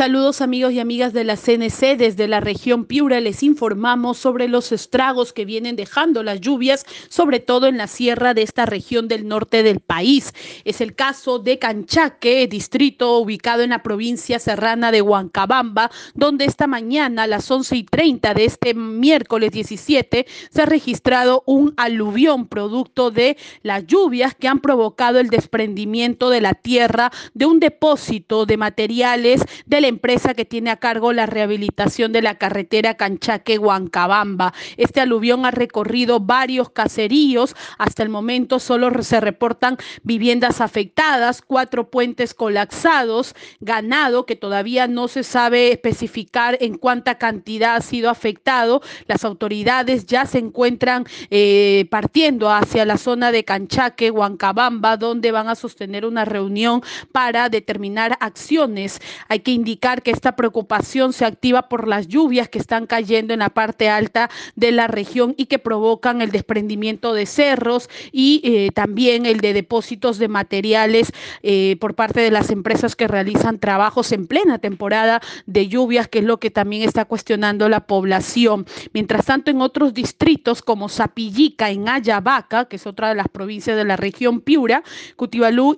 Saludos amigos y amigas de la CNC. Desde la región Piura les informamos sobre los estragos que vienen dejando las lluvias, sobre todo en la sierra de esta región del norte del país. Es el caso de Canchaque, distrito ubicado en la provincia serrana de Huancabamba, donde esta mañana a las 11 y 30 de este miércoles 17 se ha registrado un aluvión producto de las lluvias que han provocado el desprendimiento de la tierra de un depósito de materiales de la empresa que tiene a cargo la rehabilitación de la carretera Canchaque-Huancabamba. Este aluvión ha recorrido varios caseríos. Hasta el momento solo se reportan viviendas afectadas, cuatro puentes colapsados, ganado que todavía no se sabe especificar en cuánta cantidad ha sido afectado. Las autoridades ya se encuentran eh, partiendo hacia la zona de Canchaque, Huancabamba, donde van a sostener una reunión para determinar acciones. Hay que indicar que esta preocupación se activa por las lluvias que están cayendo en la parte alta de la región y que provocan el desprendimiento de cerros y eh, también el de depósitos de materiales eh, por parte de las empresas que realizan trabajos en plena temporada de lluvias, que es lo que también está cuestionando la población. Mientras tanto, en otros distritos como Zapillica, en Ayabaca, que es otra de las provincias de la región Piura, Cutibalú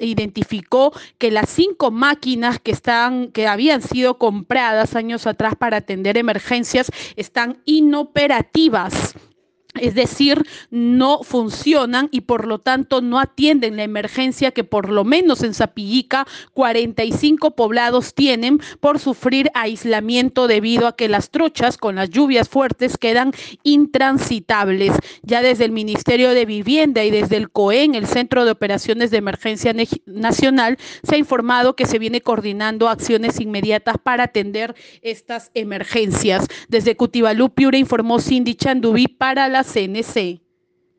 identificó que las cinco máquinas que están que habían sido compradas años atrás para atender emergencias están inoperativas es decir, no funcionan y por lo tanto no atienden la emergencia que por lo menos en Zapillica 45 poblados tienen por sufrir aislamiento debido a que las trochas con las lluvias fuertes quedan intransitables. Ya desde el Ministerio de Vivienda y desde el COEN, el Centro de Operaciones de Emergencia Nacional, se ha informado que se viene coordinando acciones inmediatas para atender estas emergencias. Desde Cutibalú, Piura informó Cindy Chandubí para la CNC.